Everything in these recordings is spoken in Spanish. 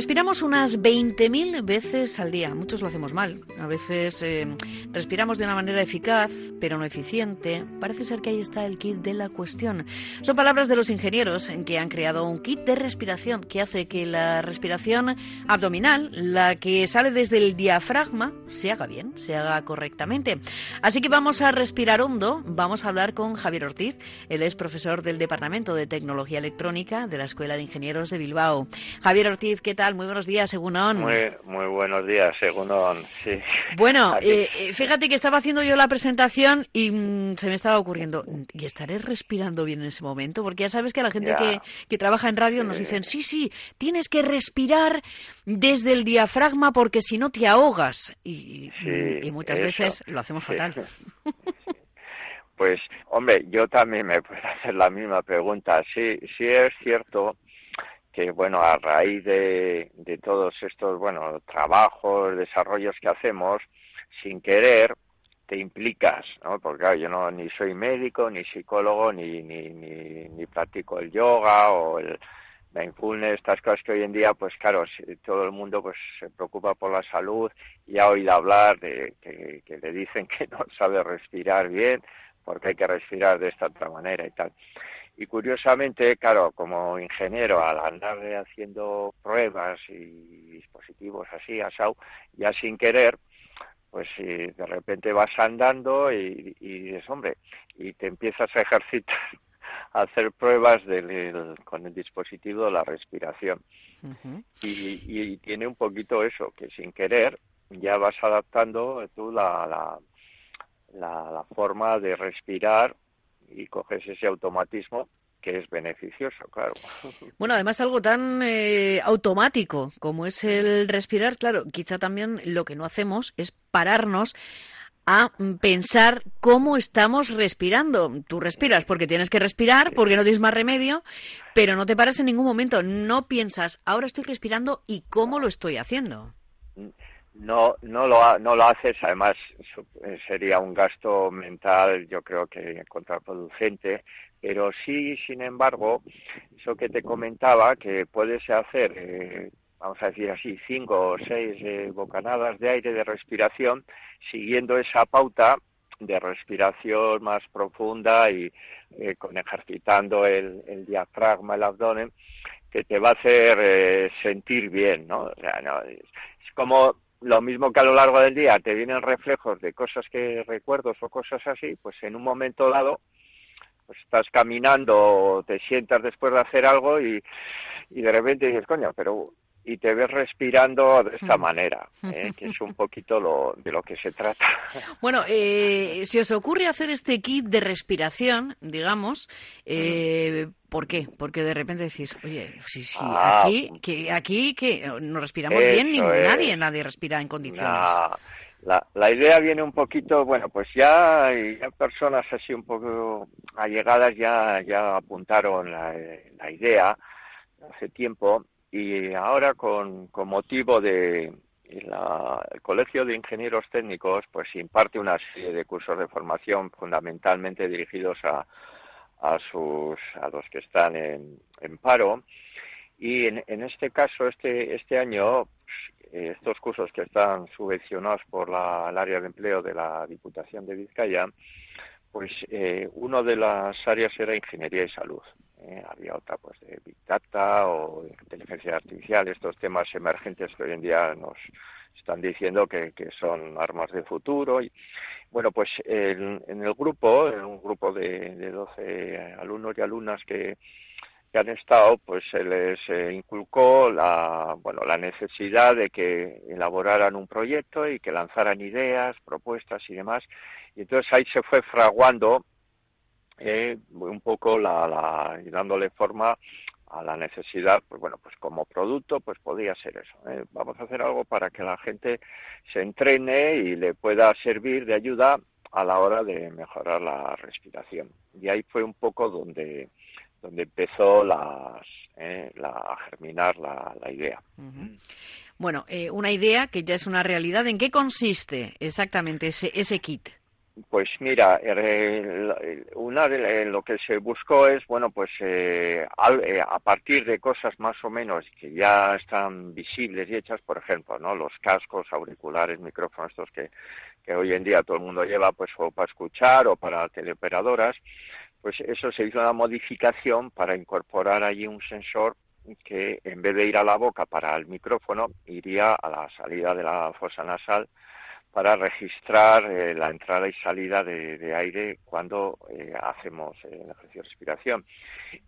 Respiramos unas 20.000 veces al día. Muchos lo hacemos mal. A veces eh, respiramos de una manera eficaz, pero no eficiente. Parece ser que ahí está el kit de la cuestión. Son palabras de los ingenieros en que han creado un kit de respiración que hace que la respiración abdominal, la que sale desde el diafragma, se haga bien, se haga correctamente. Así que vamos a respirar hondo. Vamos a hablar con Javier Ortiz. Él es profesor del Departamento de Tecnología Electrónica de la Escuela de Ingenieros de Bilbao. Javier Ortiz, ¿qué tal? Muy buenos días, Egunon. Muy, muy buenos días, Egunon. Sí. Bueno, eh, eh, fíjate que estaba haciendo yo la presentación y mm, se me estaba ocurriendo, ¿y estaré respirando bien en ese momento? Porque ya sabes que la gente que, que, trabaja en radio nos dicen, sí, sí, tienes que respirar desde el diafragma porque si no te ahogas. Y, y muchas veces lo hacemos fatal. Pues, hombre, yo también me puedo hacer la misma pregunta. Sí, sí es cierto que bueno a raíz de, de todos estos bueno trabajos desarrollos que hacemos sin querer te implicas no porque yo no ni soy médico ni psicólogo ni ni, ni, ni practico el yoga o el mindfulness estas cosas que hoy en día pues claro todo el mundo pues se preocupa por la salud y ha oído hablar de que, que le dicen que no sabe respirar bien porque hay que respirar de esta otra manera y tal y curiosamente, claro, como ingeniero, al andar haciendo pruebas y dispositivos así, asau, ya sin querer, pues si de repente vas andando y, y dices, hombre, y te empiezas a ejercitar, a hacer pruebas del, con el dispositivo de la respiración. y, y, tiene un poquito eso, que sin querer ya vas adaptando tú la, la, la, la forma de respirar y coges ese automatismo que es beneficioso, claro. Bueno, además algo tan eh, automático como es el respirar, claro, quizá también lo que no hacemos es pararnos a pensar cómo estamos respirando. Tú respiras porque tienes que respirar, porque no tienes más remedio, pero no te paras en ningún momento, no piensas, ahora estoy respirando y cómo lo estoy haciendo. No, no lo, no lo haces, además eh, sería un gasto mental, yo creo que contraproducente, pero sí, sin embargo, eso que te comentaba, que puedes hacer, eh, vamos a decir así, cinco o seis eh, bocanadas de aire de respiración, siguiendo esa pauta de respiración más profunda y eh, con ejercitando el, el, diafragma, el abdomen, que te va a hacer sentir bien, ¿no? O sea, no, es como lo mismo que a lo largo del día te vienen reflejos de cosas que recuerdos o cosas así, pues en un momento dado pues estás caminando, te sientas después de hacer algo y, y de repente dices, coño, pero y te ves respirando de esta manera, ¿eh? que es un poquito lo, de lo que se trata. Bueno, eh, si os ocurre hacer este kit de respiración, digamos, eh, ¿por qué? Porque de repente decís, oye, sí, sí, ah, aquí, que, aquí que no respiramos bien, ni nadie, nadie respira en condiciones. La, la idea viene un poquito, bueno, pues ya, ya personas así un poco allegadas ya, ya apuntaron la, la idea hace tiempo y ahora con, motivo de la, el Colegio de Ingenieros Técnicos pues imparte una serie de cursos de formación fundamentalmente dirigidos a, sus a los que están en, paro y en, en este caso este este año eh, estos cursos que están subvencionados por la, el área de empleo de la Diputación de Vizcaya, pues eh, una de las áreas era ingeniería y salud. ¿Eh? había otra pues de Big Data o inteligencia artificial, estos temas emergentes que hoy en día nos están diciendo que, son armas de futuro. Y, bueno, pues en, el grupo, en un grupo de, de 12 alumnos y alumnas que, que han estado, pues se les eh, inculcó la, bueno, la necesidad de que elaboraran un proyecto y que lanzaran ideas, propuestas y demás. Y entonces ahí se fue fraguando eh, un poco la, la, y dándole forma a la necesidad, pues bueno, pues como producto, pues podría ser eso. ¿eh? Vamos a hacer algo para que la gente se entrene y le pueda servir de ayuda a la hora de mejorar la respiración. Y ahí fue un poco donde donde empezó las, eh, la, a germinar la, idea. Bueno, eh, una idea que ya es una realidad. ¿En qué consiste exactamente ese, ese kit? Pues mira, una de lo que se buscó es, bueno, pues eh, a, partir de cosas más o menos que ya están visibles y hechas, por ejemplo, ¿no? Los cascos, auriculares, micrófonos, estos que, que hoy en día todo el mundo lleva, pues o para escuchar o para teleoperadoras, pues eso se hizo una modificación para incorporar allí un sensor que en vez de ir a la boca para el micrófono, iría a la salida de la fosa nasal para registrar eh, la entrada y salida de, aire cuando eh, hacemos eh, el ejercicio de respiración.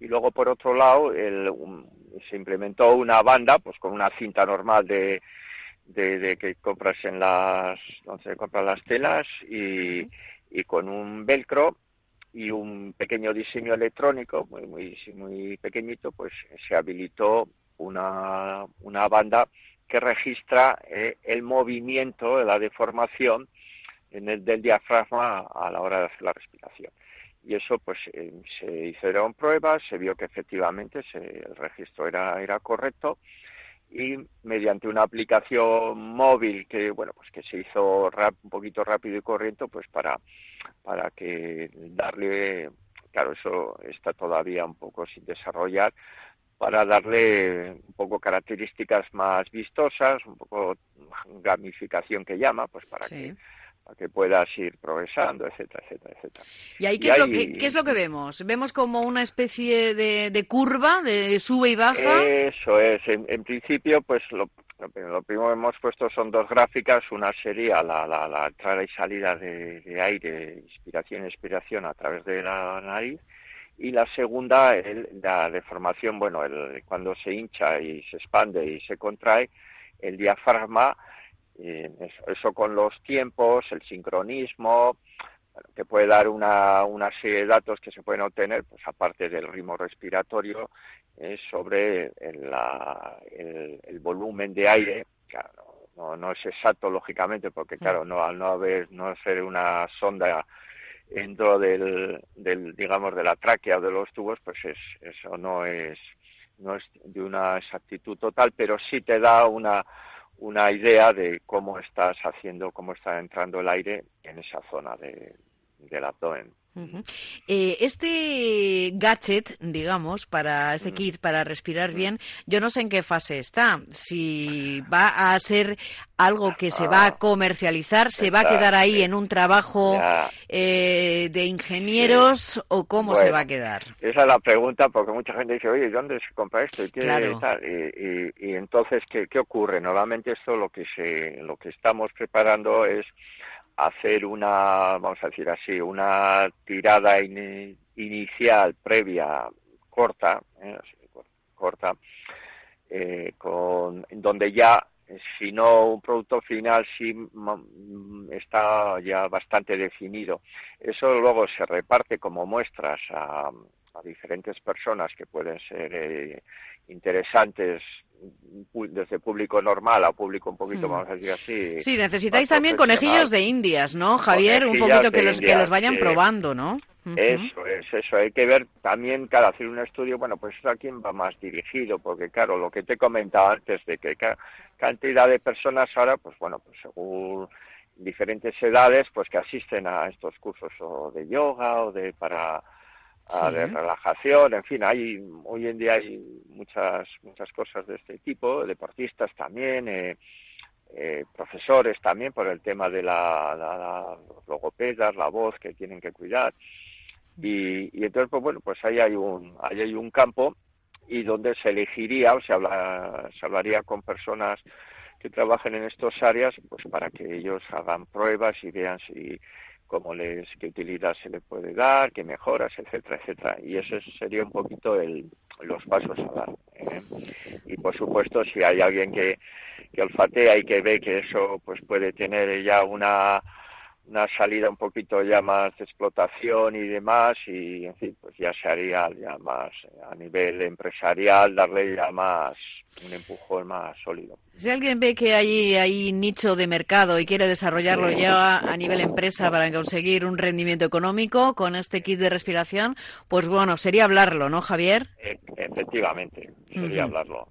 Y luego, por otro lado, se implementó una banda, pues con una cinta normal de, de, que compras en las, donde se compran las telas y, y con un velcro y un pequeño diseño electrónico muy muy muy pequeñito pues se habilitó una, una banda que registra eh, el movimiento la deformación del diafragma a la hora de hacer la respiración. Y eso pues eh, se hicieron pruebas se vio que efectivamente el registro era era correcto y mediante una aplicación móvil que bueno pues que se hizo un poquito rápido y corriente pues para para que darle claro eso está todavía un poco sin desarrollar para darle un poco características más vistosas un poco gamificación que llama pues para que que puedas ir progresando, etcétera, etcétera, etcétera. ¿Y ahí qué, es, lo que, qué es lo que vemos? ¿Vemos como una especie de, curva, de sube y baja? Eso es. En, principio, pues lo, lo, primero que hemos puesto son dos gráficas. Una sería la, la, la entrada y salida de, aire, inspiración y expiración a través de la nariz. Y la segunda, el, la deformación, bueno, el, cuando se hincha y se expande y se contrae, el diafragma eso, con los tiempos, el sincronismo, que puede dar una, una serie de datos que se pueden obtener, pues aparte del ritmo respiratorio, sobre el, el, volumen de aire. Claro, no, no es exacto lógicamente, porque claro, no al no haber, no ser una sonda dentro del, del, digamos, de la tráquea de los tubos, pues es, eso no es, no es de una exactitud total, pero sí te da una, una idea de cómo estás haciendo, cómo está entrando el aire en esa zona de, del abdomen. Eh, este gadget, digamos, para este kit, para respirar bien, yo no sé en qué fase está. Si va a ser algo que se va a ah, comercializar, se va a quedar ahí en un trabajo eh, de ingenieros o cómo se va a quedar. Esa es la pregunta porque mucha gente dice, oye, ¿dónde se compra esto? Y, y, y, entonces, ¿qué, ¿qué ocurre? Normalmente esto lo que, se, lo que estamos preparando es hacer una, vamos a decir así, una tirada inicial previa corta, eh, corta, eh, con donde ya si no un producto final sí está ya bastante definido. Eso luego se reparte como muestras a, diferentes personas que pueden ser eh, interesantes desde público normal a público un poquito, vamos a decir así. Sí, necesitáis también conejillos de indias, ¿no, Javier? Un poquito que los, que los vayan probando, ¿no? Eso es, eso. Hay que ver también, cada hacer un estudio, bueno, pues a quién va más dirigido, porque claro, lo que te he comentado antes de que cantidad de personas ahora, pues bueno, pues según diferentes edades, pues que asisten a estos cursos o de yoga o de para de relajación, en fin, hay hoy en día hay muchas muchas cosas de este tipo, deportistas también, eh, eh, profesores también por el tema de la, la, logopedas, la voz que tienen que cuidar. Y, y entonces, pues bueno, pues ahí hay un, ahí hay un campo y donde se elegiría o se, habla, se hablaría con personas que trabajen en estas áreas, pues para que ellos hagan pruebas y vean si cómo les, qué utilidad se le puede dar, qué mejoras, etcétera, etcétera. Y ese sería un poquito el, los pasos a dar. ¿eh? Y por supuesto, si hay alguien que, que olfatea y que ve que eso pues puede tener ya una una salida un poquito ya más de explotación y demás y en fin pues ya se haría ya más a nivel empresarial darle ya más un empujón más sólido. Si alguien ve que hay, hay nicho de mercado y quiere desarrollarlo ya a nivel empresa para conseguir un rendimiento económico con este kit de respiración, pues bueno, sería hablarlo, ¿no, Javier? E, efectivamente, sería hablarlo.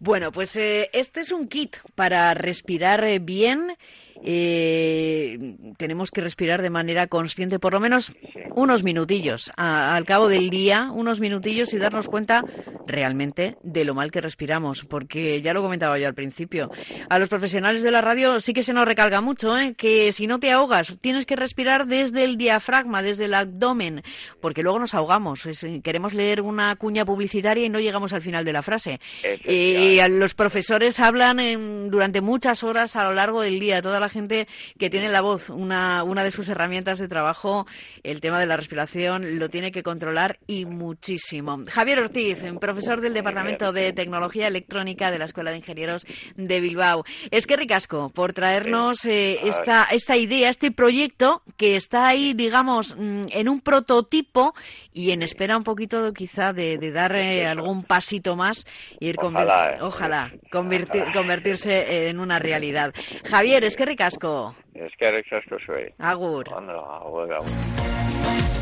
Bueno, pues eh, este es un kit para respirar eh, bien eh, tenemos que respirar de manera consciente, por lo menos unos minutillos al cabo del día, unos minutillos y darnos cuenta realmente de lo mal que respiramos, porque ya lo comentaba yo al principio. A los profesionales de la radio sí que se nos recalga mucho, ¿eh? que si no te ahogas, tienes que respirar desde el diafragma, desde el abdomen, porque luego nos ahogamos. queremos leer una cuña publicitaria y no llegamos al final de la frase. Y los profesores hablan durante muchas horas a lo largo del día, toda la gente que tiene la voz, una, una de sus herramientas de trabajo, el tema de la respiración, lo tiene que controlar y muchísimo. Javier Ortiz, profesor del Departamento de Tecnología Electrónica de la Escuela de Ingenieros de Bilbao. Es que ricasco por traernos eh, esta, esta idea, este proyecto que está ahí, digamos, mm, en un prototipo y en espera un poquito quizá de, dar eh, algún pasito más y ir ojalá, eh. ojalá convertirse en una realidad. Javier, es que ricasco. Es que ricasco soy. Agur.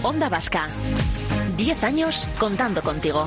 Onda Vasca. Diez años contando contigo.